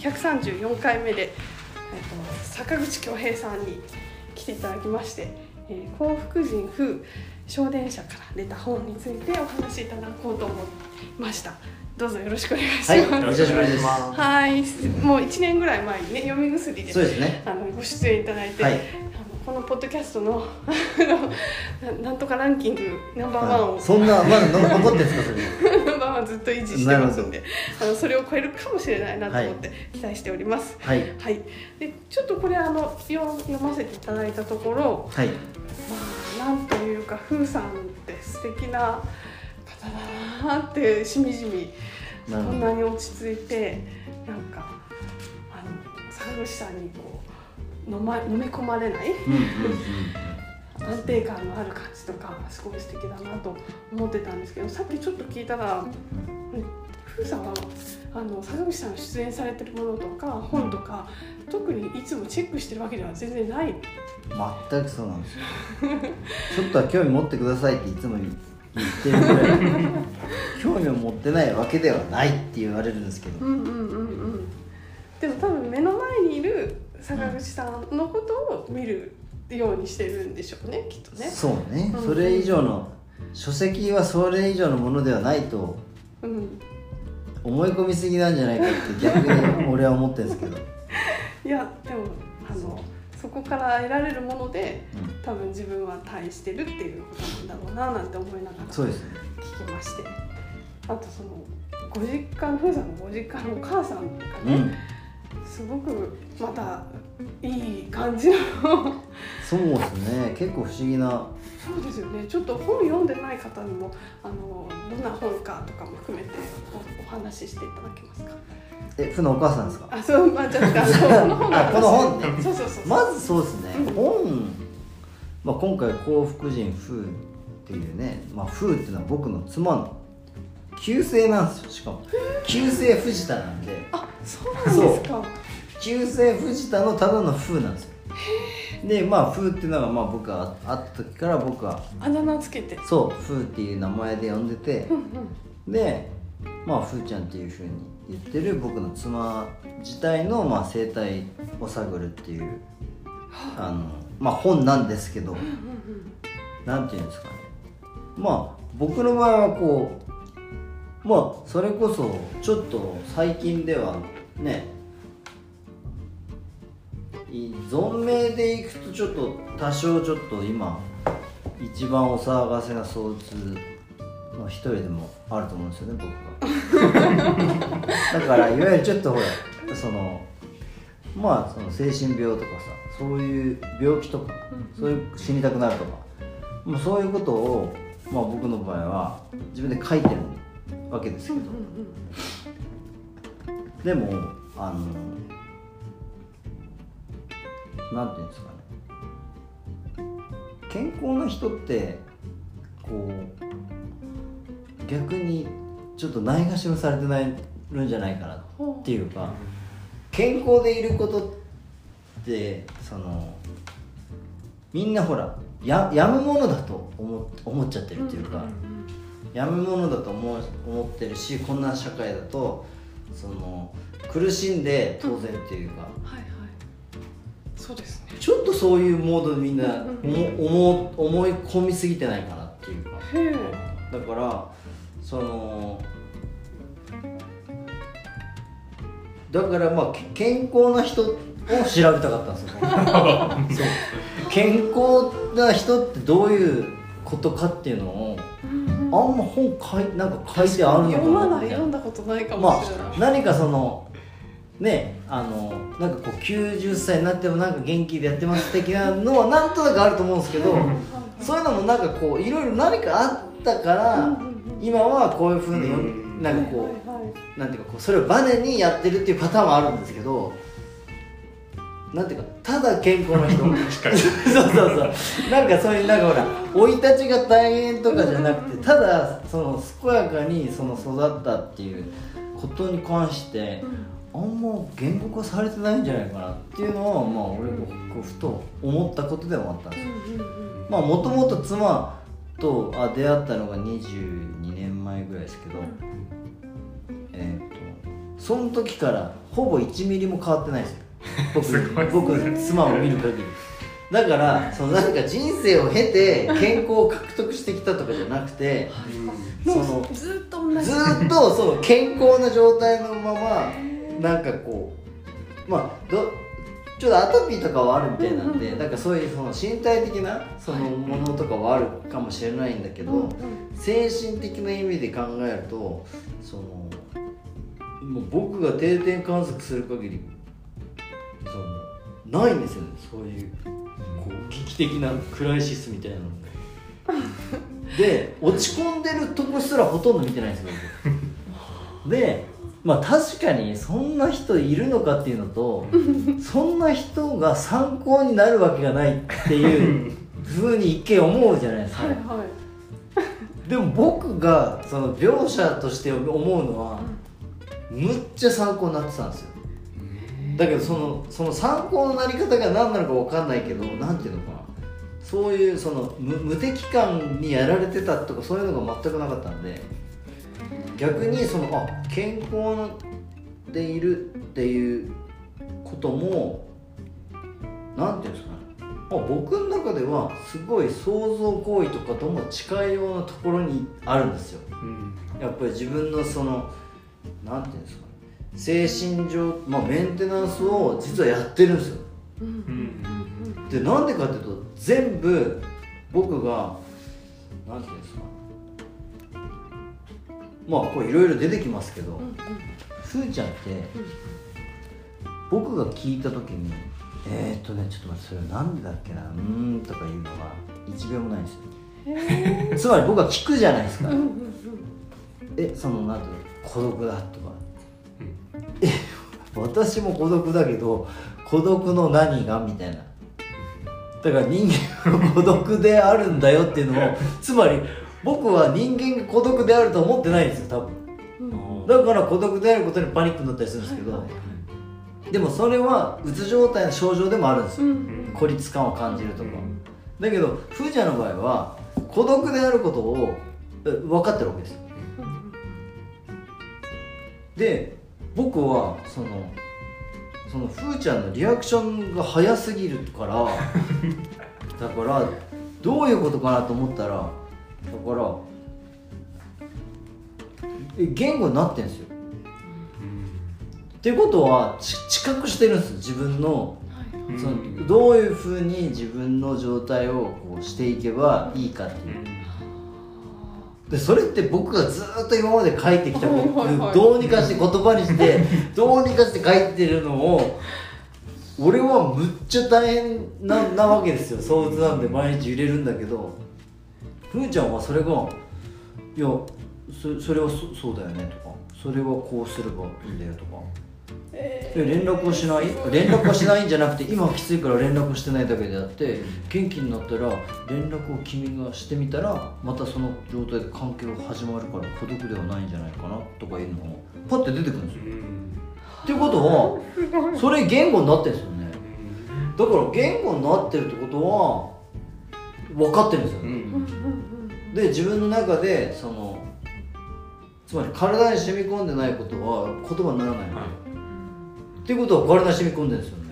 134回目で、えっと、坂口恭平さんに来ていただきまして、えー幸福人風小電車から出た本についてお話しいただこうと思いましたどうぞよろしくお願いします、はい、お久しぶりです。はい、もう1年ぐらい前にね読み薬でそうですね。あのご出演いただいて、はい。このポッドキャストのな なんとかランキングナンバーワンをそんな、まだ残ってんですか、それ。ナンバーワンずっと維持してますんであのそれを超えるかもしれないなと思って期待しております。はい。はい、でちょっとこれあの読読ませていただいたところ、はい。まあ、なんというか風さんって素敵な方だなってしみじみこなるほどんなに落ち着いてなんかあの坂口さんにこう飲,、ま、飲み込まれないうんうん安定感のある感じとかすごい素敵だなと思ってたんですけどさっきちょっと聞いたら風さんはあの坂口さんが出演されてるものとか本とか特にいつもチェックしてるわけでは全然ないうん。全くそうなんですよ。ちょっとは興味持ってくださいっていつも言ってるぐらい。興味を持ってないわけではないって言われるんですけど。うんうんうんうんでも多分目の前にいる坂口さんのことを見るようにしてるんでしょうねきっとねそうねうん。それ以上の。書籍はそれ以上のものではないと。うん思い込みすぎなんじゃないかって逆に俺は思ってるんですけど。いやでもあのそこから得られるものでうん。多分自分は対してるっていうことなんだろうななんて思いながらそうですね。聞きましてあとそのご実家の風さんのご実家のお母さんがね、うん。すごくまたいい感じの。そうですね。結構不思議な。そうですよね。ちょっと本読んでない方にもあのどんな本かとかも含めておお話ししていただけますか？え、ふのお母さんですか？あそうまあじゃああのこの本この本ね。そうそうそうまずそうですね、うん。本、まあ、今回幸福人風っていうね、まあ、風っていうのは僕の妻の旧姓なんですよ。しかも旧姓藤田なんで。あそうなんですか旧姓藤田のただの風なんですよ。でまあ風っていうのがまあ僕が会った時から僕はあだ名つけて。そう風っていう名前で呼んでてでまあ風ちゃんっていうふうに言ってる僕の妻自体のまあ生態を探るっていうあ。のまあ本なんですけどなんていうんですかね。まあ僕の場合はこうまあそれこそちょっと最近ではねい存命でいくとちょっと多少ちょっと今一番お騒がせな相通の一人でもあると思うんですよね僕が だからいわゆるちょっとほらそのまあその精神病とかさそういう病気とかそういう死にたくなるとか、まあ、そういうことを、まあ、僕の場合は自分で書いてるわけですけど、でもあのなんていうんですかね。健康な人ってこう逆にちょっとないがしろされてないるんじゃないかなっていうか健康でいることってそのみんなほらややむものだと思思っちゃってるっていうか、やむものだと思う思ってるしこんな社会だとその苦しんで当然っていうか、そうですね。ちょっとそういうモードでみんなうん思思思い込みすぎてないかなっていうか。だからそのだからまあけ健康な人を調べたかったんですよ 健康な人ってどういうことかっていうのをあんま本書いなんか書いてあるのかな読まない読んだことないかまもしれない、あ何かそのねあのなんかこう90歳になってもなんか元気でやってます的なのは なんとなくあると思うんですけどそういうのもなんかこういろいろ何かあったから今はこういうふうになんかこうはいはいはい。なんていうかこうそれをバネにやってるっていうパターンはあるんですけどなんていうかただ健康な人。そうそうそう。なんかそういうなんかほら生い立ちが大変とかじゃなくてただその健やかにその育ったっていうことに関してあんま言語化されてないんじゃないかなっていうのはまあ俺がこうふと思ったことでもあったんですよ。まあもともと妻とあ出会ったのが22年前ぐらいですけど、えー、とその時からほぼ1ミリも変わってないですよ。僕す僕妻を見る限り。だからそのなんか人生を経て健康を獲得してきたとかじゃなくてそのもうずっと同じ。ずーっとその健康な状態のままなんかこうまあどちょっとアトピーとかはあるみたいなんでなんかそういうその身体的なそのものとかはあるかもしれないんだけど、うんうん。精神的な意味で考えるとそのもう僕が定点観測する限りそのないんですよねそういうこう危機的なクライシスみたいなのが。で落ち込んでるとこすらほとんど見てないんですよ僕。でまあ確かにそんな人いるのかっていうのと そんな人が参考になるわけがないっていう ふうに一見思うじゃないですか、はいはい。でも僕がその描写として思うのはむっちゃ参考になってたんですよ。だけどそのその参考のなり方が何なのか分かんないけど何ていうのかな。そういうその無無敵感にやられてたとかそういうのが全くなかったんで逆にそのあ健康でいるっていうことも何ていうんですかね。まあ僕の中ではすごい想像行為とかとも近いようなところにあるんですよ。やっぱり自分のそのなんていうんですかね。精神上、まあ、メンテナンスを実はやってるんですよ。うん。うんでなんでかっていうと全部僕がなんていうんですかまあこれいろいろ出てきますけど、うんうん。ふーちゃんって僕が聞いた時にえー、っとねちょっと待ってそれなんでだっけなうーんとかいうのが1秒もないんですよ。へ つまり僕は聞くじゃないですか、ーうんうんうん。えそのなんていうの孤独だとか、え私も孤独だけど孤独の何がみたいな。だから人間は孤独であるんだよっていうのをつまり僕は人間が孤独であると思ってないんですよ多分。うん。だから孤独であることにパニックになったりするんですけど、はいはいでもそれはうつ状態の症状でもあるんですよ、うん。うん孤立感を感じるとか、だけどふーちゃんの場合は孤独であることをえ分かってるわけですよ。で僕はそのそのふーちゃんのリアクションが早すぎるから だからどういうことかなと思ったらだからえ言語になってんですよ。っていうことはち知覚してるんです自分の。はいそのどういうふうに自分の状態をこうしていけばいいかっていう。でそれって僕がずっと今まで書いてきたはいはいはい。どうにかして言葉にして どうにかして書いてるのを俺はむっちゃ大変ななわけですよ。相うつなんで毎日揺れるんだけどふーちゃんはそれが「いやそそれはそそうだよね」とか「それはこうすればいいんだよ」とか。えで連絡をしない？連絡はしないんじゃなくて今はきついから連絡をしてないだけであって元気になったら連絡を君がしてみたらまたその状態で関係が始まるから孤独ではないんじゃないかなとかいうのをパッて出てくるんですよ。っていうことは それ言語になってるんですよね。だから言語になってるってことは分かってるんですよ。うん。うんで自分の中でそのつまり体に染み込んでないことは言葉にならないので、っていうことは体に染み込んでるんですよね。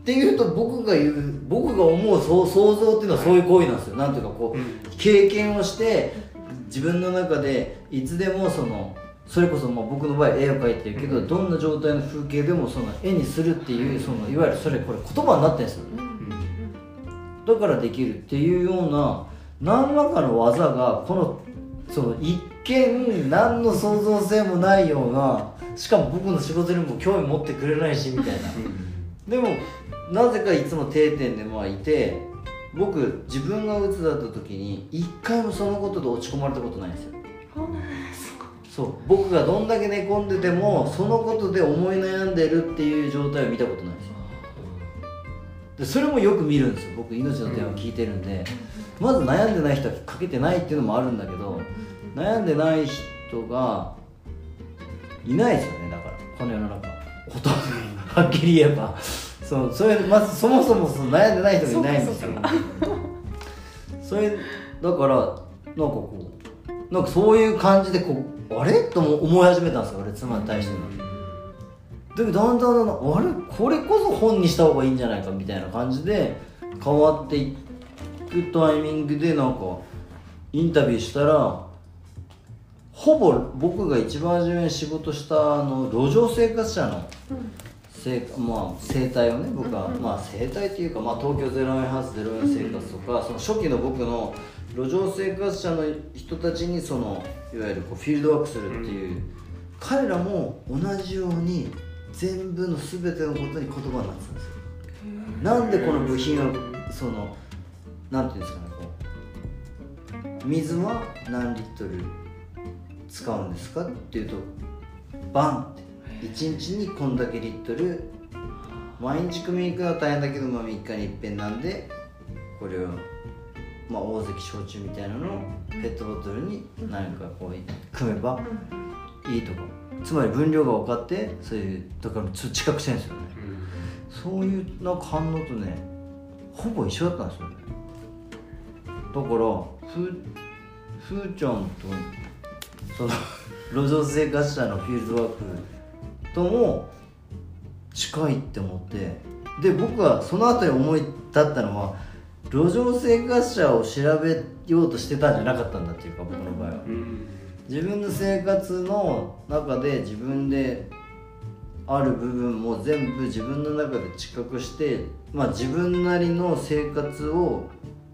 っていうと僕が言う僕が思うそう想像っていうのはそういう行為なんですよ。なんていうかこう経験をして自分の中でいつでもそのそれこそまあ僕の場合絵を描いてるけどどんな状態の風景でもその絵にするっていうそのいわゆるそれこれ言葉になってるんですよ。ねだからできるっていうような何らかの技がこのその一見何の創造性もないようなしかも僕の仕事にも興味持ってくれないしみたいな。でもなぜかいつも定点でまあいて僕自分が鬱だった時に一回もそのことで落ち込まれたことないんですよ。そう。僕がどんだけ寝込んでてもそのことで思い悩んでるっていう状態を見たことないんですよでそれもよく見るんですよ。僕命の電話聞いてるんで、まず悩んでない人はかけてないっていうのもあるんだけど悩んでない人がいないですよねだから。この世の中ほとんどはっきり言えば。そうそれまずそもそもその悩んでない人がいないんですよ。それだからなんかこうなんかそういう感じでこうあれ？と思い始めたんですよ俺妻に対しての。だけどだんだんだんだんあれ？これこそ本にした方がいいんじゃないかみたいな感じで変わっていくタイミングでなんかインタビューしたらほぼ僕が一番初めに仕事したあの路上生活者の生,、まあ、生態をね僕は、まあ、生態っていうか、まあ、東京04ハウス04生活とか、その初期の僕の路上生活者の人たちにそのいわゆるこうフィールドワークするっていう、彼らも同じように全部の全てのことに言葉になってたんですよ。なんでこの部品をそのなんていうんですかねこう水は何リットル使うんですかっていうとバンって。1日にこんだけリットル毎日組みに行くのは大変だけど、まあ、3日に一遍なんでこれを、まあ、大関焼酎みたいなのをペットボトルに何かこう組めばいいとかつまり分量が分かってそういうだからちょっと近くしてるん。ですよねそういうなんか反応とねほぼ一緒だったんですよね。だからふふーちゃんとその 路上生活者のフィールドワークとも近いって思ってで僕はその後に思い立ったのは路上生活者を調べようとしてたんじゃなかったんだっていうか僕の場合は。自分の生活の中で自分である部分も全部自分の中で知覚して、まあ、自分なりの生活を、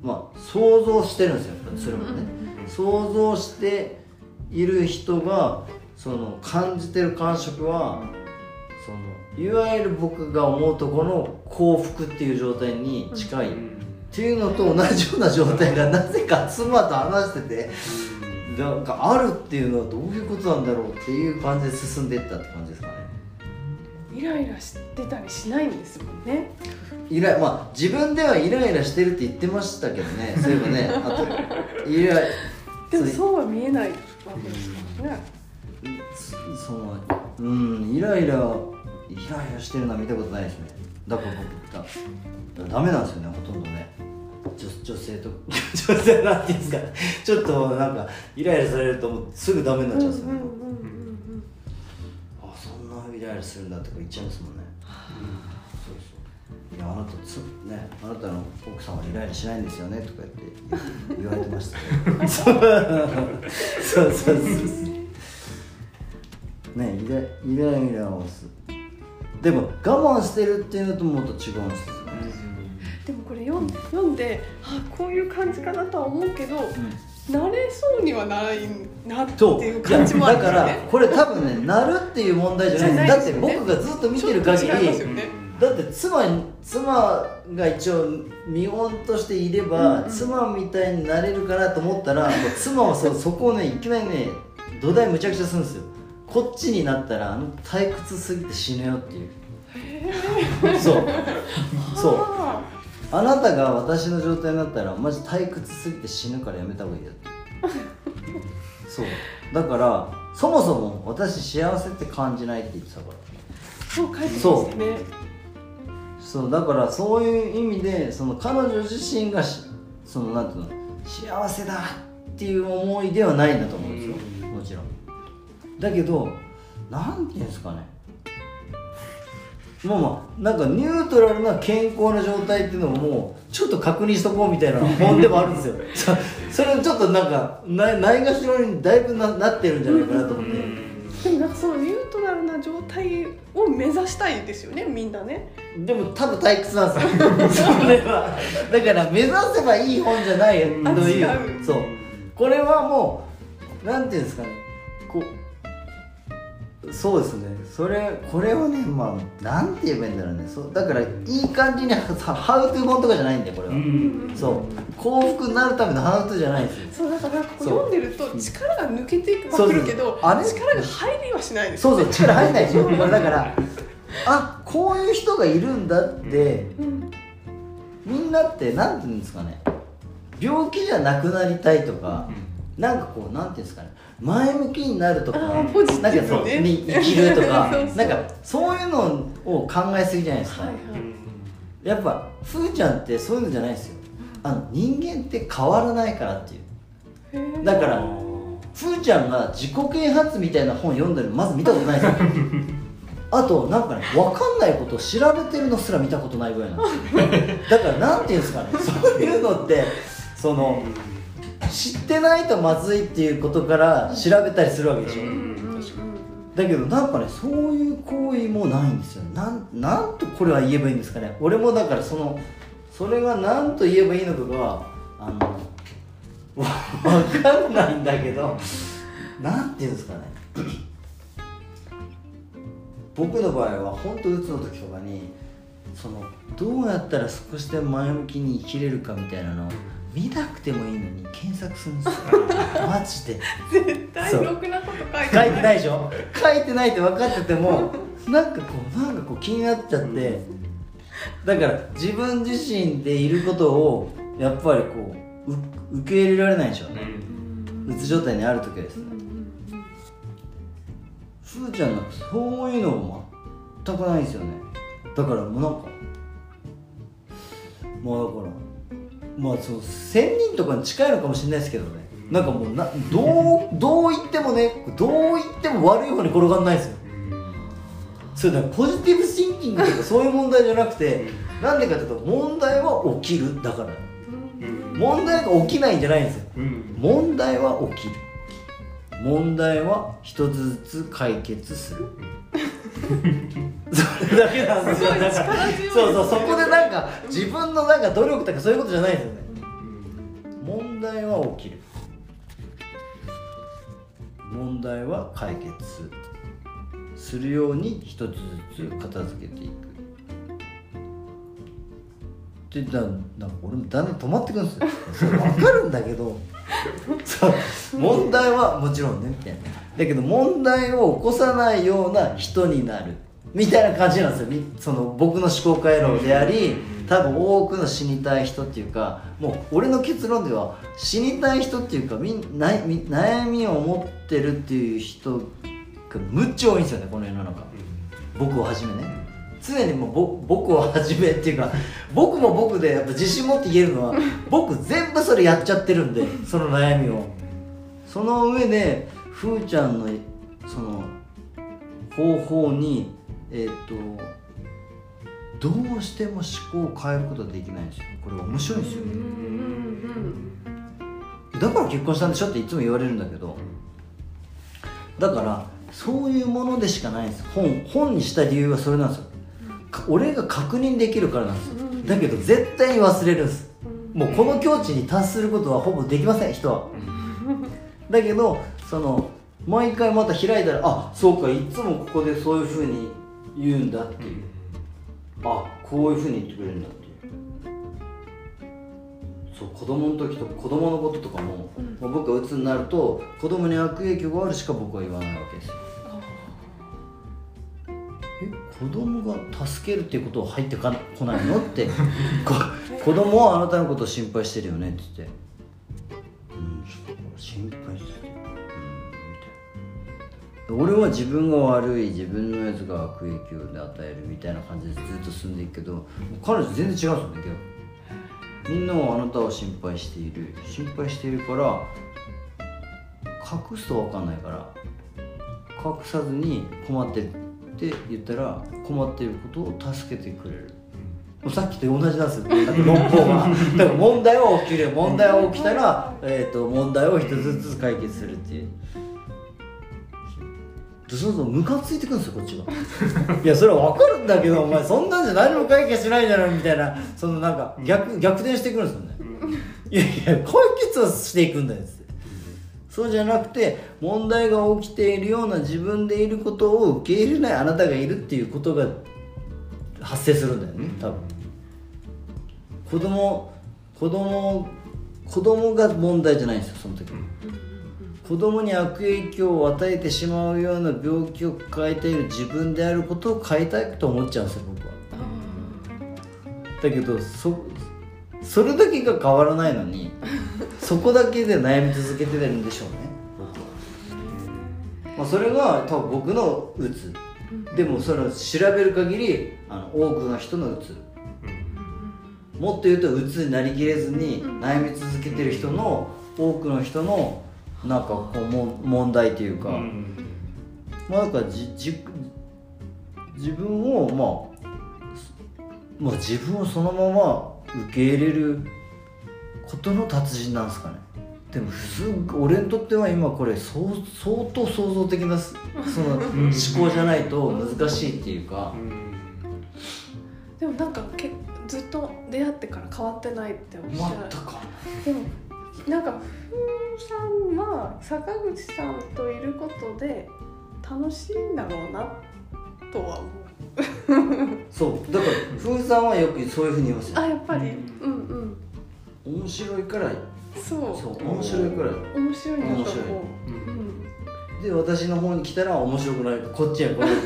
まあ、想像してるんですよそれもね。想像している人がその感じてる感触はそのいわゆる僕が思うとこの幸福っていう状態に近い。っていうのと同じような状態がなぜか妻と話しててなんかあるっていうのはどういうことなんだろうっていう感じで進んでいったって感じですかね。イライラしてたりしないんですもんね。イラまあ自分ではイライラしてるって言ってましたけどね。そういえばね あとイラでもそうは見えないわけですからねそのうんイライライライラしてるのは見たことないですね。だから僕だダメなんですよねほとんどね。女女性と 女性なんていうんですかちょっとなんかイライラされるともうすぐダメになっちゃうんですよ、うん。うん。うん。うん。あそんなイライラするんだとか言っちゃいますもんね、そうそう。いやあなたつねあなたの奥さんはイライラしないんですよねとか言って言言われてましたそう。そうそうそうねイライライラをすでも我慢してるっていうのともっと違うんですよね。でもこれ読ん読んであこういう感じかなとは思うけど、ん慣れそうにはないなっていう感じもあるんだからですよねこれ多分ねなるっていう問題じゃない。ですだって僕がずっと見てる限りよね。だって妻に妻が一応見本としていれば、うんうん。妻みたいになれるかなと思ったら妻はそ そこをねいきなりね土台むちゃくちゃするんですよ。こっちになったらあの退屈すぎて死ぬよっていう。そう。そうああなたが私の状態になったらマジ退屈すぎて死ぬからやめた方がいいよ。ってそう。だからそもそも私幸せって感じないって言ってたから。ーそう書いてますよね。そう。だからそういう意味でその彼女自身がしそのなんていうの幸せだっていう思いではないんだと思うんですよ。もちろん。だけどなんていうんですかねまあまあなんかニュートラルな健康な状態っていうのももうちょっと確認しとこうみたいな本でもあるんですよ。そそれをちょっとなんかないないがしろにだいぶななってるんじゃないかなと思って、でもなんかそのニュートラルな状態を目指したいですよねみんなね。でも多分退屈なんですよ。それは。だから目指せばいい本じゃないという。あ違う。そう。これはもうなんていうんですかね。こうそうですね。それこれをねまあなんて言えばいいんだろうね。そうだからいい感じにはハウトゥー本とかじゃないんだよこれは、そう。幸福になるためのハウトゥーじゃないんです。よそうだからこう読んでると力が抜けていくるけどあれ力が入りはしないです。そうそう力入んない。でしょだからあこういう人がいるんだって、うん。みんなってなんていうんですかね。病気じゃなくなりたいとか、なんかこうなんていうんですかね前向きになるとかなんかそうに 生きるとかなんかそういうのを考えすぎじゃないですか、はいはい。やっぱふーちゃんってそういうのじゃないですよ。あの人間って変わらないからっていう。だからふーちゃんが自己啓発みたいな本読んでるのまず見たことないですよ。あとなんかね分かんないことを調べてるのすら見たことないぐらいなんですよ。だからなんていうんですかねそういうのってその知ってないとまずいっていうことから調べたりするわけでしょ、だけどなんかねそういう行為もないんですよなんなんとこれは言えばいいんですかね。俺もだからそのそれが何と言えばいいのかがあの分かんないんだけどなんていうんですかね。僕の場合は本当うつの時とかにそのどうやったら少しでも前向きに生きれるかみたいなのを見なくてもいいのに検索するんですよ。マジで。絶対ろくなこと書いて書いてないでしょ？書いてないって分かっててもなんかこうなんかこう気になっちゃって。だから自分自身でいることをやっぱりこうう受け入れられないでしょ？うねうつ状態にある時はですね。ふーちゃんなんかそういうの全くないんですよね。だからもうなんかまあだからまあその1000人とかに近いのかもしれないですけどね。なんかもうなどうどう言ってもねどう言っても悪い方に転がんないですよ。それだポジティブシンキングとかそういう問題じゃなくてなんでかというと問題は起きるだから。問題が起きないんじゃないんですよ。問題は起きる。問題は一つずつ解決する。それだけなんですよ。だからそうそうそこでなんか自分のなんか努力とかそういうことじゃないんですよね。問題は起きる。問題は解決するように一つずつ片付けていく。って言ったらなんか俺もだんだん止まってくるんですよ。分かるんだけど。そう。問題はもちろんね。みたいなだけど問題を起こさないような人になるみたいな感じなんですよ。みその僕の思考回路であり多分多くの死にたい人っていうかもう俺の結論では死にたい人っていうかみんなみ悩みを持ってるっていう人がむっちゃ多いんですよねこの世の中。僕をはじめね。常にもうぼ僕をはじめっていうか 僕も僕でやっぱ自信持って言えるのは 僕全部それやっちゃってるんでその悩みを。その上でふーちゃんのその方法にえっ、とどうしても思考を変えることはできないんですよ。これ面白いんですよだから結婚したんでしょっていつも言われるんだけどだからそういうものでしかないんです。本本にした理由はそれなんですよ。俺が確認できるからなんですよ。だけど絶対に忘れるんです。もうこの境地に達することはほぼできません人は。だけどその毎回また開いたらあそうかいつもここでそういうふうに言うんだっていう。あこういうふうに言ってくれるんだっていう。そう子供の時とか子供のこととかも、もう僕が鬱になると子供に悪影響があるしか僕は言わないわけですよ。え子供が助けるっていうことは入ってか来ないの？って。こ子供はあなたのことを心配してるよね？って言って。うん心配して俺は自分が悪い自分のやつが悪影響で与えるみたいな感じでずっと進んでいくけど彼女全然違うんですよみんなはあなたを心配している心配しているから隠すと分かんないから隠さずに困ってるって言ったら困っていることを助けてくれる。さっきと同じなんですよ。論法が。だから問題は起きる。問題が起きたら、えー、と問題を一つずつ解決するっていうそうするとムカついてくるんですよこっちが。いやそれは分かるんだけど お前そんなんじゃ何も解決しないじゃないみたいな。そのなんか逆逆転してくるんですよね。いやいや解決はしていくんだよって。そうじゃなくて問題が起きているような自分でいることを受け入れないあなたがいるっていうことが発生するんだよね多分。子供子供子供が問題じゃないんですよその時子供に悪影響を与えてしまうような病気を抱えている自分であることを変えたいと思っちゃうんですよ僕は。だけどそそれだけが変わらないのに そこだけで悩み続けてるんでしょうね僕は、まあ、それが多分僕のうつでもそれを調べる限りあの多くの人のうつもっと言うとうつになりきれずに悩み続けてる人の多くの人のなんかこうも問題というか、まあなんかじじ自分をまあまあ自分をそのまま受け入れることの達人なんですかね。でもすっご俺にとっては今これ相相当創造的なその 思考じゃないと難しいっていうか、でもなんかけずっと出会ってから変わってないっておっしゃる全くでもなんかふーさんは坂口さんといることで楽しいんだろうなとは思う。そうだから風さんはよくそういうふうに言いますよ。あやっぱり。うん。うん面白いからそう。そう面白いから面白いなと面白い。思う、うん、で私の方に来たら面白くない。こっちやこれ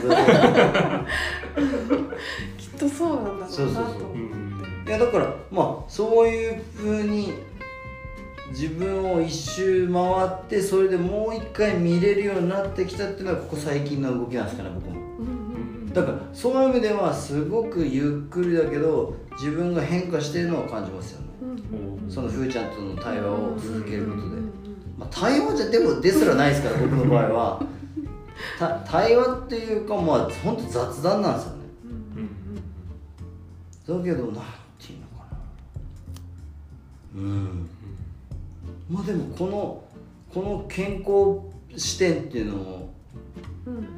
きっとそうなんだろうなとそうそうそう。思っていやだからまあそういうふうに自分を一周回ってそれでもう一回見れるようになってきたっていうのはここ最近の動きなんですかね僕も。うんうんだからそういう意味ではすごくゆっくりだけど自分が変化しているのを感じますよね。うんうんそのふーちゃんとの対話を続けることで。うんうんまあ、対話じゃでもですらないですから僕の場合は。た対話っていうかまあ本当雑談なんですよね。だけどなんていうのかな。うんまあでもこのこの健康視点っていうのもうんうん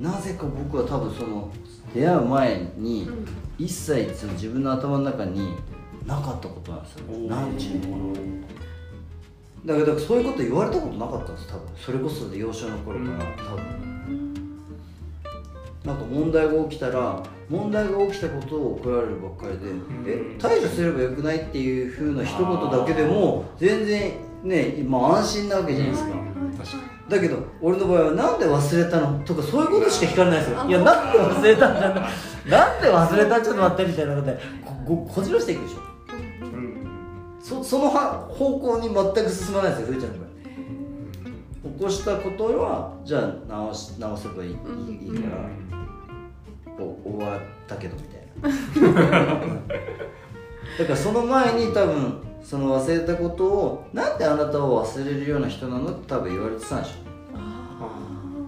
なぜか僕は多分その出会う前にうん一切その自分の頭の中になかったことなんですよおー。なんていうの。かなだけどそういうこと言われたことなかったんです多分。それこそ幼少の頃から多分なんか問題が起きたら問題が起きたことを怒られるばっかりで、え対処すればよくないっていうふうな一言だけでも全然ね、まあ、安心なわけじゃないですか、確かだけど俺の場合はなんで忘れたの？とかそういうことしか聞かれないですよ。いやなんで忘れたんだなんで忘れた？ちょっと待ってみたいなことでこここじらしていくでしょ。にうん。そそのは方向に全く進まないですよふーちゃんの場合。起こしたことはじゃあ直し直せばいい,、いいから、お終わったけどみたいな。だからその前に多分その忘れたことをなんであなたを忘れるような人なのって多分言われてたんでし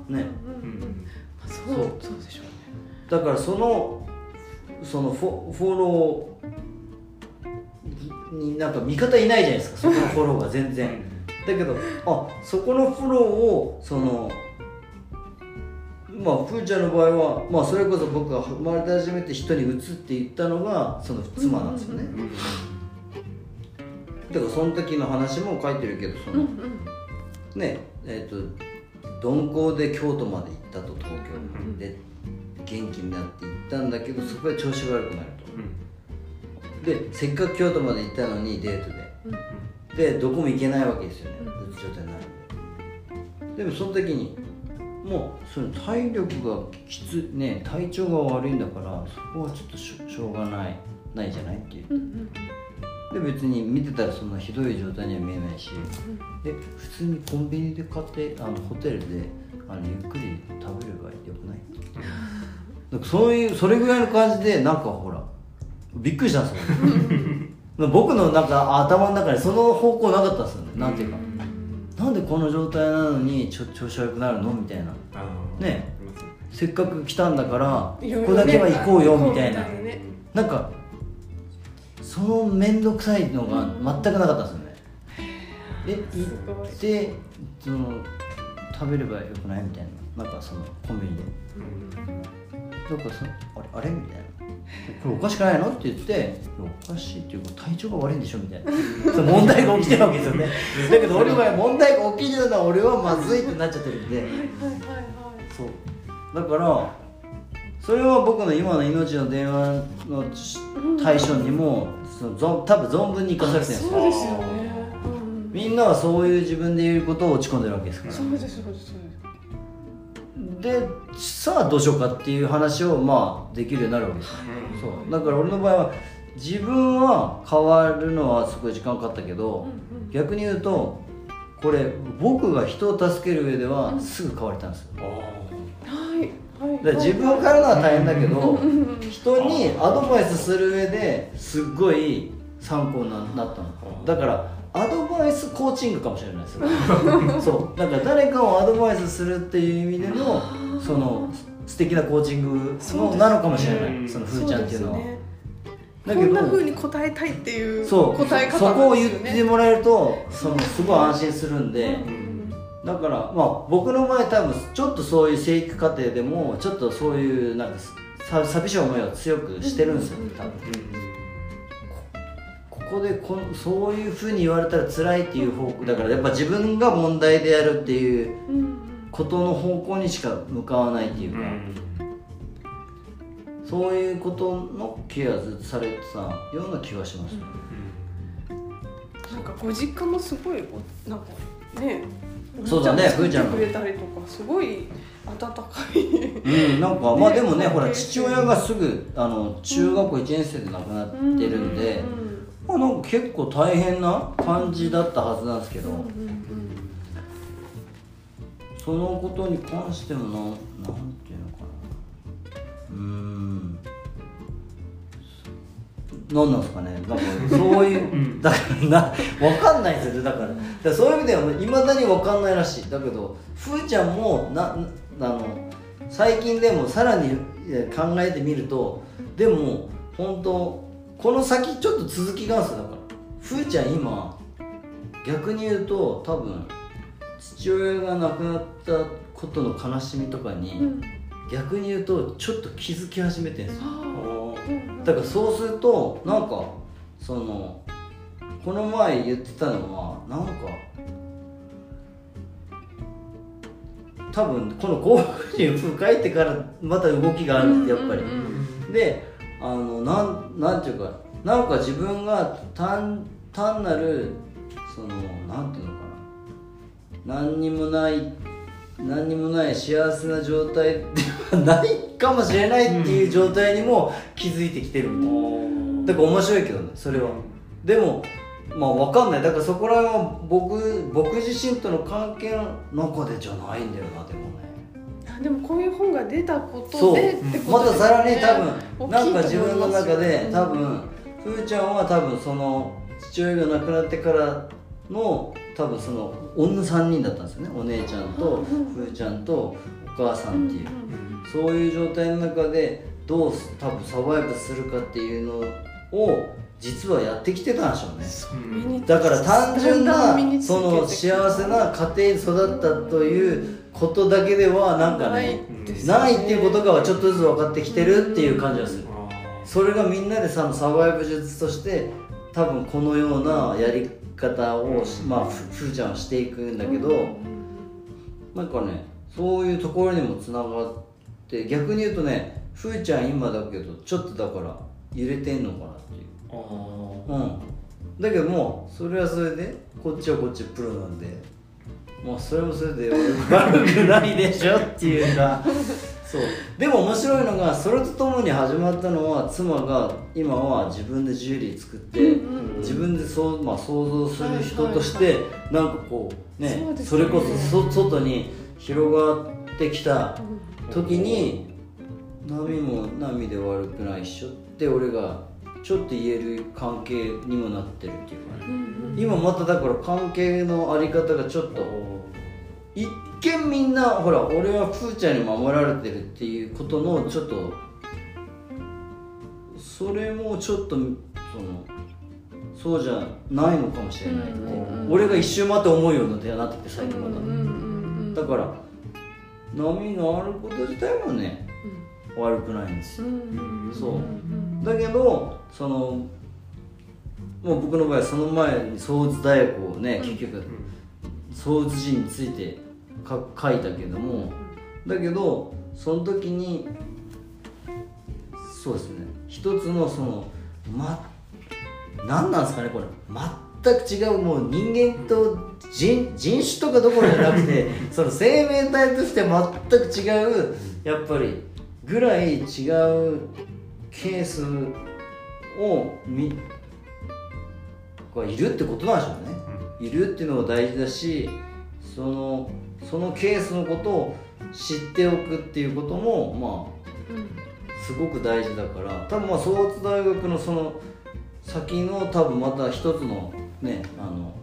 ょね。うんうんうんそうそうそう。でしょうねだからそのそのフォフォローになんか味方いないじゃないですか。そこのフォローが全然だけどあそこのフォローをそのまあふーちゃんの場合は、まあ、それこそ僕が生まれて初めて人に移って言ったのがその妻なんですよね、だからその時の話も書いてるけどその、うんうん。ねえっ、と鈍行で京都まで行ったと東京で元気になって行ったんだけどそこで調子が悪くなると。でせっかく京都まで行ったのにデートで。うんでどこも行けないわけですよね。うつ状態になるんで。でもその時にもうその体力がきつね体調が悪いんだからそこはちょっとしょしょうがないないじゃないっていう。うんうんで別に見てたらそんなひどい状態には見えないしで普通にコンビニで買ってあのホテルであのゆっくり食べればよくない？なんかそういうそれぐらいの感じでなんかほらびっくりしたんですよ僕のなんか頭の中にその方向なかったんですよね。なんていうか。なんでこの状態なのにちょ調子悪くなるの？みたいな。ね。せっかく来たんだからここだけは行こうよみたいな。なね。なんかその面倒くさいのが全くなかったんですよね。え行ってその食べればよくない？みたいな。なんかそのコンビニで。なん。かそあれあれ？みたいなこれおかしくないの？って言っておかしいっていうか体調が悪いんでしょ？みたいな。問題が起きてるわけですよね。だけど俺の場合問題が起きるのは俺はまずいってなっちゃってるんで。はいはいはいはいそう。だからそれは僕の今の命の電話の対象にもそのぞ多分存分に生かされてるんですよ。そうですよね。うん。みんなはそういう自分で言うことを落ち込んでるわけですから。そうですそうですそうですでさあどうしようかっていう話をまあできるようになるわけです。よそう。だから俺の場合は自分は変わるのはすごい時間かかったけど逆に言うとこれ僕が人を助ける上ではすぐ変われたんですよ。はいはいだから自分を変えるのは大変だけどうんうん人にアドバイスする上ですっごい参考にななったの。だからアドバイスコーチングかもしれないですよ そう。だから誰かをアドバイスするっていう意味でのその素敵なコーチングのなのかもしれない、うんそのふーちゃんっていうのは。ね、だけどこんな風に答えたいっていうそう。答え方そこを言ってもらえるとそのすごい安心するんで、うん。だからまあ僕の場合多分ちょっとそういう生育過程でもちょっとそういうなんかさ寂しい思いを強くしてるんですよ多分ここでこんそういうふうに言われたら辛いっていう方向だからやっぱ自分が問題であるっていううんことの方向にしか向かわないっていうか、そういうことのケアずされてたような気がします、なんかご実家もすごいおなんかねそうだねふーちゃんくれたりとかすごい温かい。うん、なんかまあねでもねほら父親がすぐあの中学校1年生で亡くなってるんで、まあなんか結構大変な感じだったはずなんですけど、うんうんうんそのことに関してもなんなんていうのかな。うーん。何なんですかね。なんかそういう、だからな分かんないんですよだからだからそういう意味ではいまだに分かんないらしい。だけどふーちゃんもななあの最近でもさらにえ考えてみるとでも本当この先ちょっと続きがあるんですよ。だからふーちゃん今逆に言うと多分父親が亡くなったことの悲しみとかに、うん。逆に言うとちょっと気づき始めてるんですよ。だからそうするとなんかそのこの前言ってたのはなんか多分この幸福心を書いてからまた動きがあるってやっぱり、であのなんなんていうかなんか自分が単単なるそのなんていうのかな。何にもない何にもない幸せな状態ではないかもしれないっていう状態にも気づいてきてるみたいな、だから面白いけどねそれは、でもまあ分かんない。だからそこら辺は僕僕自身との関係の中でじゃないんだよなでもね。あでもこういう本が出たことでってことまたさらに多分なんか自分の中で多分ふーちゃんは多分その父親が亡くなってからの多分その女3人だったんですよね。お姉ちゃんとふーちゃんとお母さんっていう。そういう状態の中でどう多分サバイブするかっていうのを実はやってきてたんでしょうね。身にだから単純なその幸せな家庭に育ったということだけではなんかねないっていうことがちょっとずつ分かってきてるっていう感じがする。それがみんなでさサバイブ術として多分このようなやり方をしまあふふーちゃんはしていくんだけどなんかねそういうところにもつながって逆に言うとねふーちゃん今だけどちょっとだから揺れてんのかなっていううん。だけどもうそれはそれでこっちはこっちプロなんでまあそれもそれで悪くないでしょっていうか。そう。でも面白いのがそれとともに始まったのは妻が今は自分でジュエリー作って、うんうん自分でそう、まあ、想像する人として、なんかこうねね。それこそそ外に広がってきた時に波も波で悪くないっしょって俺がちょっと言える関係にもなってるっていうかね。今まただから関係のあり方がちょっと一見みんなほら俺はふーちゃんに守られてるっていうことのちょっとそれもちょっとそのそうじゃないのかもしれないって、うんうんうん俺が一周回って思うようになってきて最近また、うんうんうんうんだから波があること自体もね悪くないんですよ。そう。だけどそのもう僕の場合はその前に創図大学をね結局創図字についてか書いたけどもだけどその時にそうですね。一つのそのま何なんですかねこれ。全く違うもう人間と人人種とかどころじゃなくて その生命体として全く違うやっぱりぐらい違うケースをみがいるってことなんでしょうね、いるっていうのが大事だしそのそのケースのことを知っておくっていうこともまあすごく大事だから。多分まあ創津大学のその先の多分また一つのねあの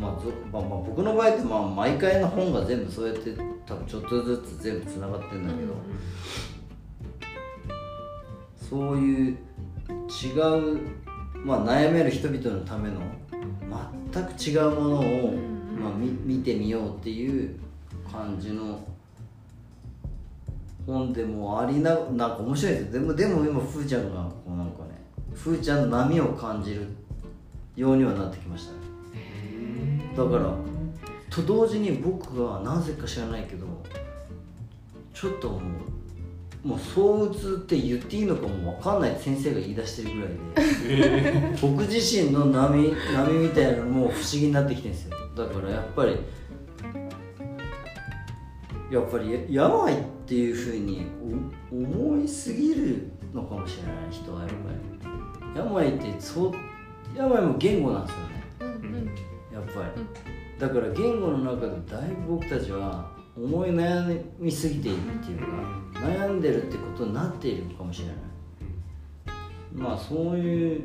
まあぞまあ、まあ僕の場合ってまあ毎回の本が全部そうやって多分ちょっとずつ全部つながってるんだけど、そういう違う、まあ、悩める人々のための全く違うものを、まあ、み見てみようっていう感じの本でもありななんか面白いですよ。でもでも今ふーちゃんがこうなんかねふーちゃんの波を感じるようにはなってきましたねだからと同時に僕がなぜか知らないけどちょっともうもう躁うつって言っていいのかも分かんないって先生が言い出してるぐらいで僕自身の波波みたいなのも不思議になってきてるんですよ。だからやっぱりやっぱり病っていうふうにお思いすぎるのかもしれない人はやっぱり。病ってそう病も言語なんですよね。やっぱり、だから言語の中でだいぶ僕たちは思い悩みすぎているっていうか、悩んでるってことになっているのかもしれない、まあそういう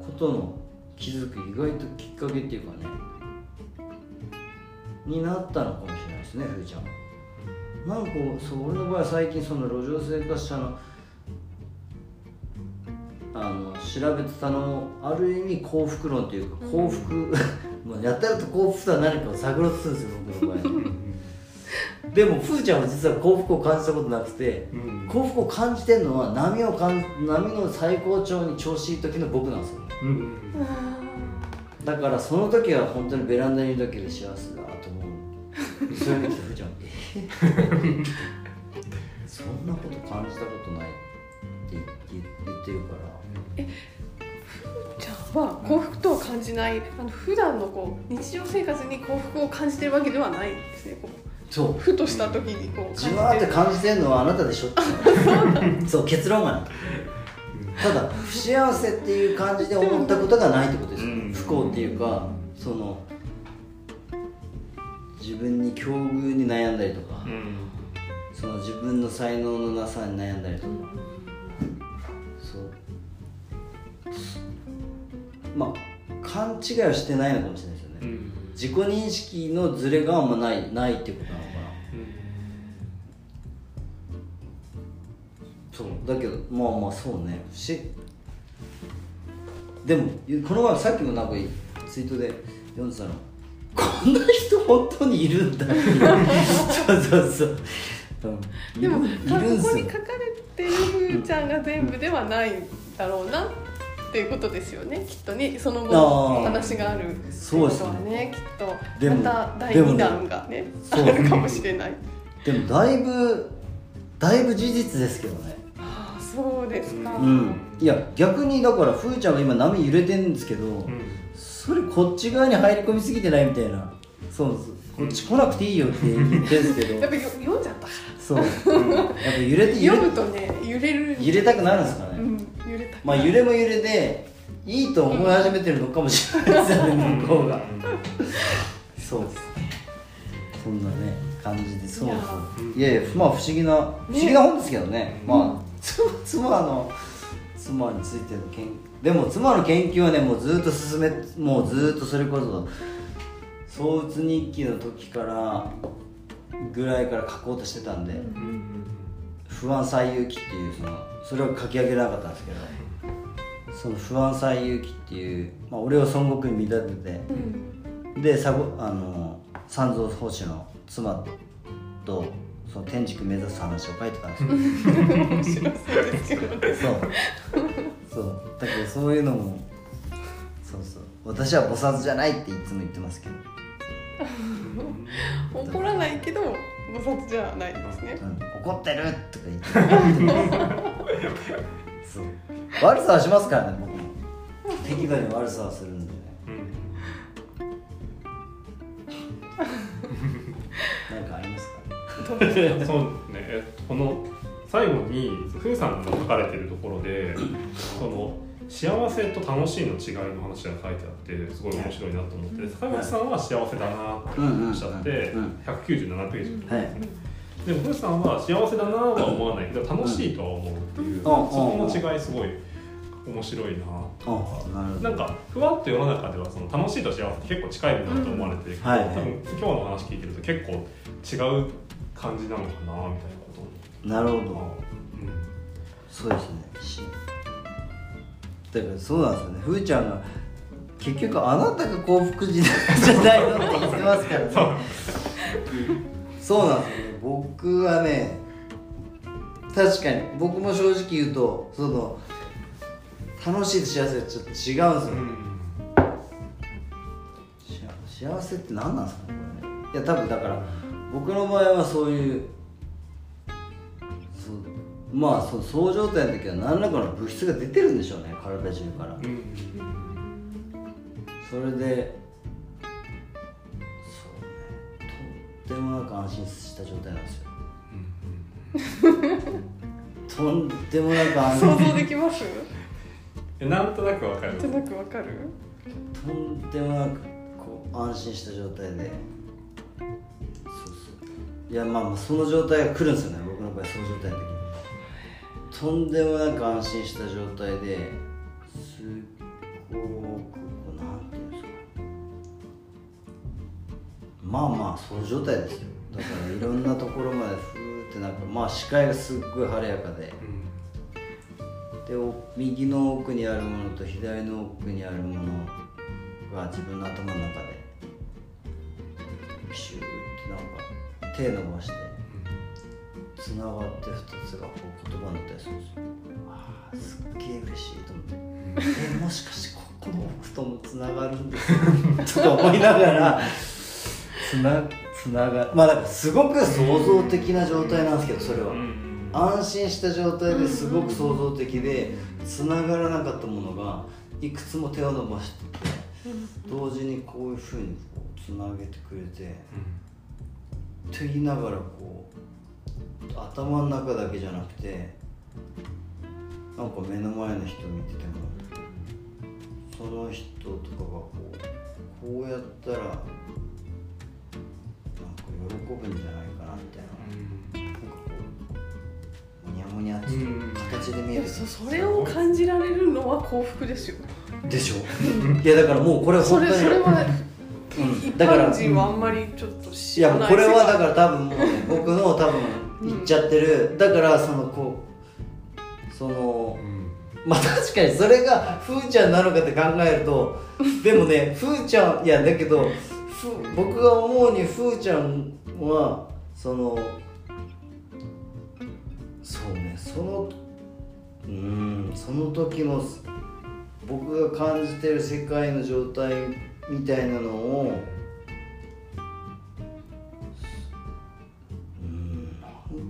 ことの気づく意外ときっかけっていうかねになったのかもしれないですねふーちゃんは。なんかそう俺の場合は最近その路上生活者のあの調べてたのある意味幸福論というか幸福、まあやったらと幸福とは何かを探ろうとするんですよ僕の場合。でもふーちゃんは実は幸福を感じたことなくて、幸福を感じてるのは波をかん波の最高潮に調子いい時の僕なんですよ、だからその時は本当にベランダにいるだけで幸せだと思う。それ見てふーちゃん。え そんなこと感じたことない。って言って言ってるから。じゃあは幸福とは感じないあの普段のこう日常生活に幸福を感じてるわけではないですねこう。そう。ふとした時にこうじわーって感じてるのはあなたでしょって。そう結論が。ねただ不幸せっていう感じで思ったことがないってことです。よ、うん。不幸っていうかその自分に境遇に悩んだりとか、その自分の才能のなさに悩んだりとか、まあ勘違いはしてないのかもしれないですよね、自己認識のズレがあんまないないっていうことなのかな。そう。だけどまあまあそうね。不思でもこの前さっきもなんかツイートで読んでたのこんな人本当にいるんだ。そうそうそう、うん、でもここに書かれてるふーちゃんが全部ではないだろうなっていうことですよねきっとね。その後話があるそうですねことはねきっとまた第でもね2弾がねあそう。るかもしれない。でもだいぶだいぶ事実ですけどね。ああそうですか、うん。いや逆にだからふーちゃんが今波揺れてるんですけど、それこっち側に入り込みすぎてないみたいな。そうそうこっち来なくていいよって言ってるんですけど。やっぱよ読んじゃったかそう。やっぱ揺れてら揺れ読むとね揺れる揺れたくなるんですかね、うん揺れたまあ揺れも揺れでいいと思い始めてるのかもしれないですよね向こうが。そうですそんなね感じで。そうそう。いやいやまあ不思議な不思議な本ですけどね。まあ妻妻の妻についての研でも妻の研究はねもうずっと進めもうずっとそれこそ創うつ日記の時からぐらいから書こうとしてたんで、不安最有記っていうそのそれを書き上げなかったんですけどその不安最有記っていう、まあ、俺を孫悟空に見立てて、でさごあの三蔵法師の妻とその天竺目指す話を書いてたんですよ。そう。そう。だけどそういうのもそうそう。私は菩薩じゃないっていつも言ってますけど、怒らないけど菩薩じゃないですね。うん、怒ってるとか言ってそう。悪さはしますからね僕も。適度に悪さはするんでね。なんかありますかどうですかそうね。えっとこの最後にふーさんが書かれてるところでその幸せと楽しいの違いの話が書いてあってすごい面白いなと思って坂口さんは幸せだなっておっしゃってうん。うん。197ページ。はい。でもふーさんは幸せだなは思わないけど楽しいとは思うっていう、ん。そこの違いすごい面白いなあなるほど。なんかふわっと世の中ではその楽しいと幸せって結構近いものだと思われてるけど、多分今日の話聞いてると結構違う感じなのかなみたいなことなるほど。を、そうですね。しだからそうなんですよね。ふーちゃんが結局あなたが幸福時代じゃないのって言ってますからね。そう。なんですよ。ね僕はね確かに僕も正直言うとその楽しいと幸せはちょっと違うんですよ、うん。幸幸せって何なんですかねこれね。いや多分だから僕の場合はそういうまあそうそう状態の時は何らかの物質が出てるんでしょうね体中から。うんそれでそうねとんでもなく安心した状態なんですよ。とんでもなく安想心像できます？うんなんとなくわかる。なんとなくわかる？とんでもなくこう安心した状態で。そうそう。いやまあまあその状態が来るんですよね僕の場合その状態の時にとんでもなく安心した状態ですっごくこうなんていうんですか。まあまあそういう状態ですよ。だからいろんなところまでふーってなんかまあ視界がすっごい晴れやかで。うん。でお右の奥にあるものと左の奥にあるものが自分の頭の中でピシューってなんか手伸ばしてつながって2つがこう言葉になったりするんですよ。あーすっげえ嬉しいと思って。えもしかしてここの奥ともつながるんですか？とか思いながらつなつながまあだからすごく創造的な状態なんですけどそれは。うん安心した状態ですごく創造的で繋がらなかったものがいくつも手を伸ばして同時にこういうふうにこうつなげてくれてと言いながらこう頭の中だけじゃなくてなんか目の前の人見ててもその人とかがこうこうやったらなんか喜ぶんじゃないかなみたいな。なんかこう、むにゃむにゃってうん形で見える。いやそそれを感じられるのは幸福ですよでしょいやだからもうこれはそ本当に。れそれはうん一だから般人はあんまりちょっとい知らないやもうこれはだらから多分もうね僕の多分言っちゃってる、だからそのこうそのうん。まあ確かにそれがふーちゃんなのかって考えると でもねふーちゃんいやだけどふ僕が思うにふーちゃんはそのそうねそのうーんその時の僕が感じてる世界の状態みたいなのを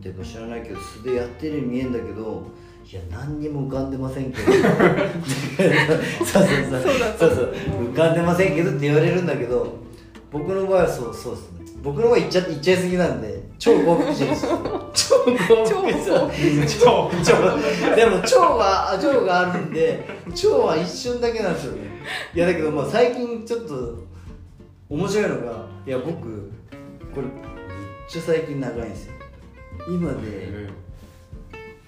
なんて知らないけど素でやってるように見えんだけどいや何にも浮かんでませんけど。そうそうそう。そうだそうそう。浮かんでませんけどって言われるんだけど僕の場合はそうそうですね。僕の場合言っちゃ言っちゃいすぎなんで超幸福人です超幸福人超超でも腸は腸があるんで腸は一瞬だけなんですよね。いやだけどまあ最近ちょっと面白いのがいや僕これめっちゃ最近長いんですよ今で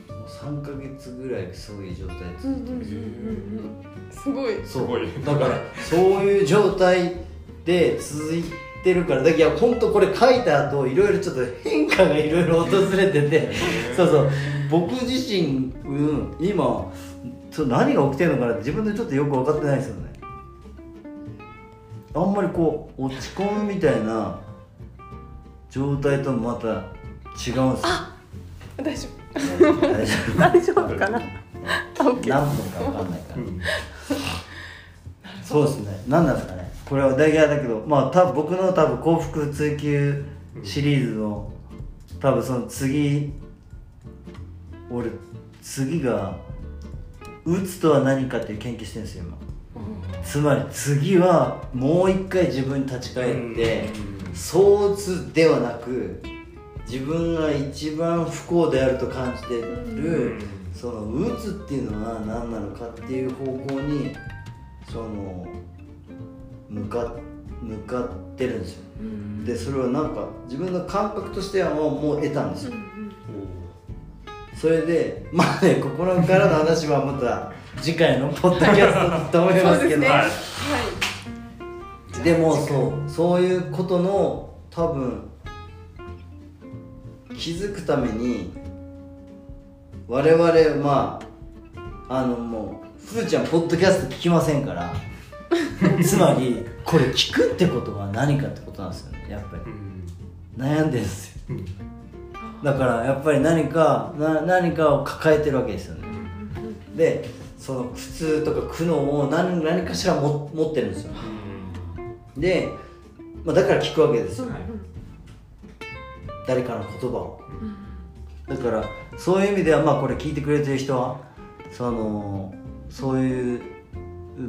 もう3ヶ月ぐらいそういう状態続いてる。う。んすごい。そすごいだからそういう状態で続いてるからだけどいや本当これ書いた後いろいろちょっと変化がいろいろ訪れててそうそう。僕自身、うん、今ちょっと何が起きてるのかなって自分でちょっとよく分かってないですよね。あんまりこう落ち込むみたいな状態とまた違うんですよ。大丈大丈夫。大丈夫かな。何分か分かんないから。うん。そうですね。何なんですかね。これは大概だけどまあ多分僕の多分幸福追求シリーズの多分その次俺次がうつとは何かっていう研究してるんですよ今。つまり次はもう一回自分に立ち返って躁うつではなく自分が一番不幸であると感じてる、そのうつっていうのは何なのかっていう方向にその向か向かってるんですよ。でそれはなんか自分の感覚としてはもうもう得たんですよ。それでまあねここからの話はまた 次回のポッドキャストと思いますけど。ねはいはい。でもそうそういうことの多分気づくために我々まああのもうふーちゃんポッドキャスト聞きませんから つまりこれ聞くってことは何かってことなんですよねやっぱり。うん。悩んでるんですよ。うん。だからやっぱり何かな何かを抱えてるわけですよね。でその苦痛とか苦悩を何何かしらも持ってるんですよ。で、まあ、だから聞くわけですよ。はい誰かの言葉を。だからそういう意味ではまあこれ聞いてくれてる人はそのそういう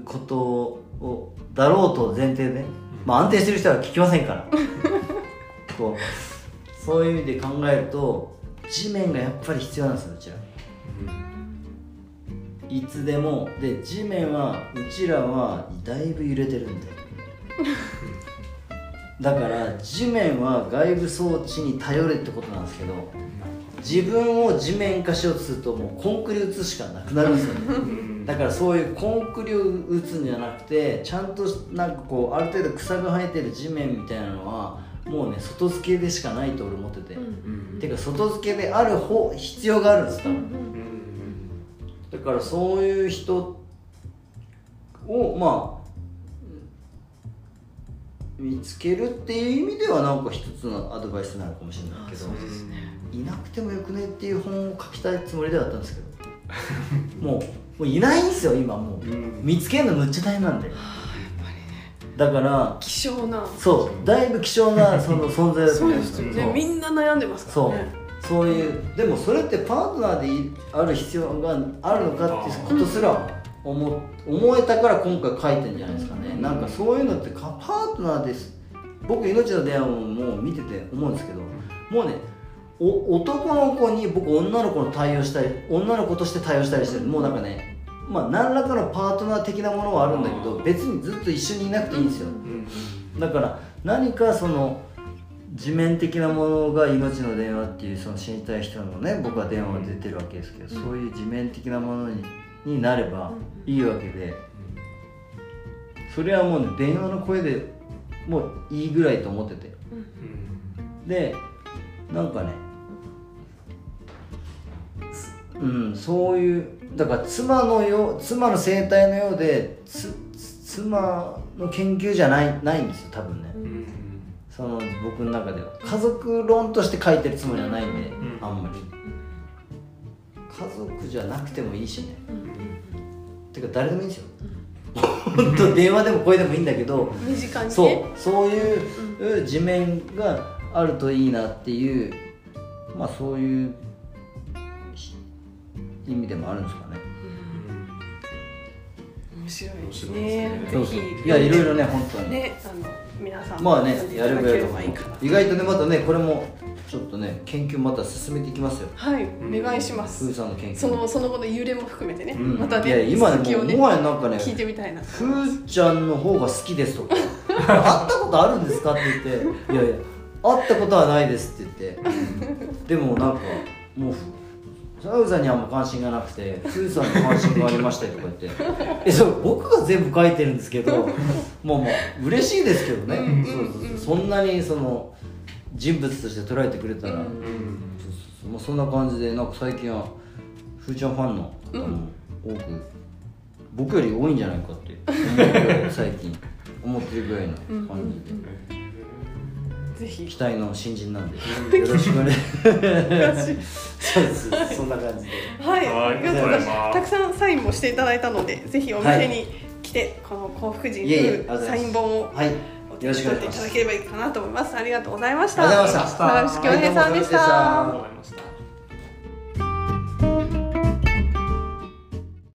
ことをだろうと前提で、まあ、安定してる人は聞きませんから。こうそういう意味で考えると地面がやっぱり必要なんですようちら。いつでも。で地面はうちらはだいぶ揺れてるんで だから地面は外部装置に頼れってことなんですけど自分を地面化しようとするともうコンクリ打つしかなくなるんですよね。うん。だからそういうコンクリを打つんじゃなくてちゃんとなんかこうある程度草が生えてる地面みたいなのはもうね外付けでしかないと俺思ってて、うん。てか外付けである方必要があるんです多分。うん。だからそういう人をまあ見つけるっていう意味ではなんか一つのアドバイスなのかもしれないけどいなくてもよくねっていう本を書きたいつもりではあったんですけど もうもういないんですよ今もう。うん。見つけるのむっちゃ大変なんで。だから希少な。そうだいぶ希少な その存在だと思うんですね。みんな悩んでますからね。そういうでもそれってパートナーでいある必要があるのかっていうことすら思思えたから今回書いてんじゃないですかね、なんかそういうのってかパートナーです。僕命の電話も見てて思うんですけどもうねお男の子に僕女の子の対応したり女の子として対応したりしてる。もうなんかねまあ何らかのパートナー的なものはあるんだけど別にずっと一緒にいなくていいんですよ。うんだから何かその地面的なものが命の電話っていうその死にたい人のね僕は電話が出てるわけですけど、そういう地面的なものにになればいいわけでそれはもうね電話の声でもういいぐらいと思ってて。うん。でなんかねうんそういうだから妻のよう妻の生態のようでつつ妻の研究じゃないないんですよ多分ね、うん。その僕の中では。家族論として書いてるつもりはないんで、ん。あんまり。家族じゃなくてもいいしねてか誰でもいいんですよ。本当電話でも声でもいいんだけど身近にね。そうそういう地面があるといいなっていうまあそういうひ意味でもあるんですかね。面白いです面白いですね。ねそう。いやいろいろね本当に。ねあの皆さんまあねやるぐらいばいいかな。意外とねまたねこれもちょっとね研究また進めていきますよ。はいお願いします。さんの研究。そのその後の揺れも含めてね、うん。またいやね今ね続きをねもうもはやなんかね聞いてみたいな。とふーちゃんの方が好きですとか。会ったことあるんですかって言って。いやいや会ったことはないですって言って。でもなんかもうサウさんにはあんま関心がなくてふーさんに関心がありましたよとか言って。えそう僕が全部書いてるんですけど まあまあ嬉しいですけどね、そうそうそう。そんなにその人物として捉えてくれたら、うん。うんそんな感じでなんか最近はふーちゃんファンの方も多く、僕より多いんじゃないかって 最近思ってるぐらいの感じで、ぜひ。期待の新人なんで。よろしくお願いそうですそんな感じで。はい、はい。ありがとうございます。たくさんサインもしていただいたのでぜひお店に来て、この幸福人いえいうサイン本を。はいよろしくお取っていただければいいかなと思います。ありがとうございました。ありがとうございました。坂口恭平さんでした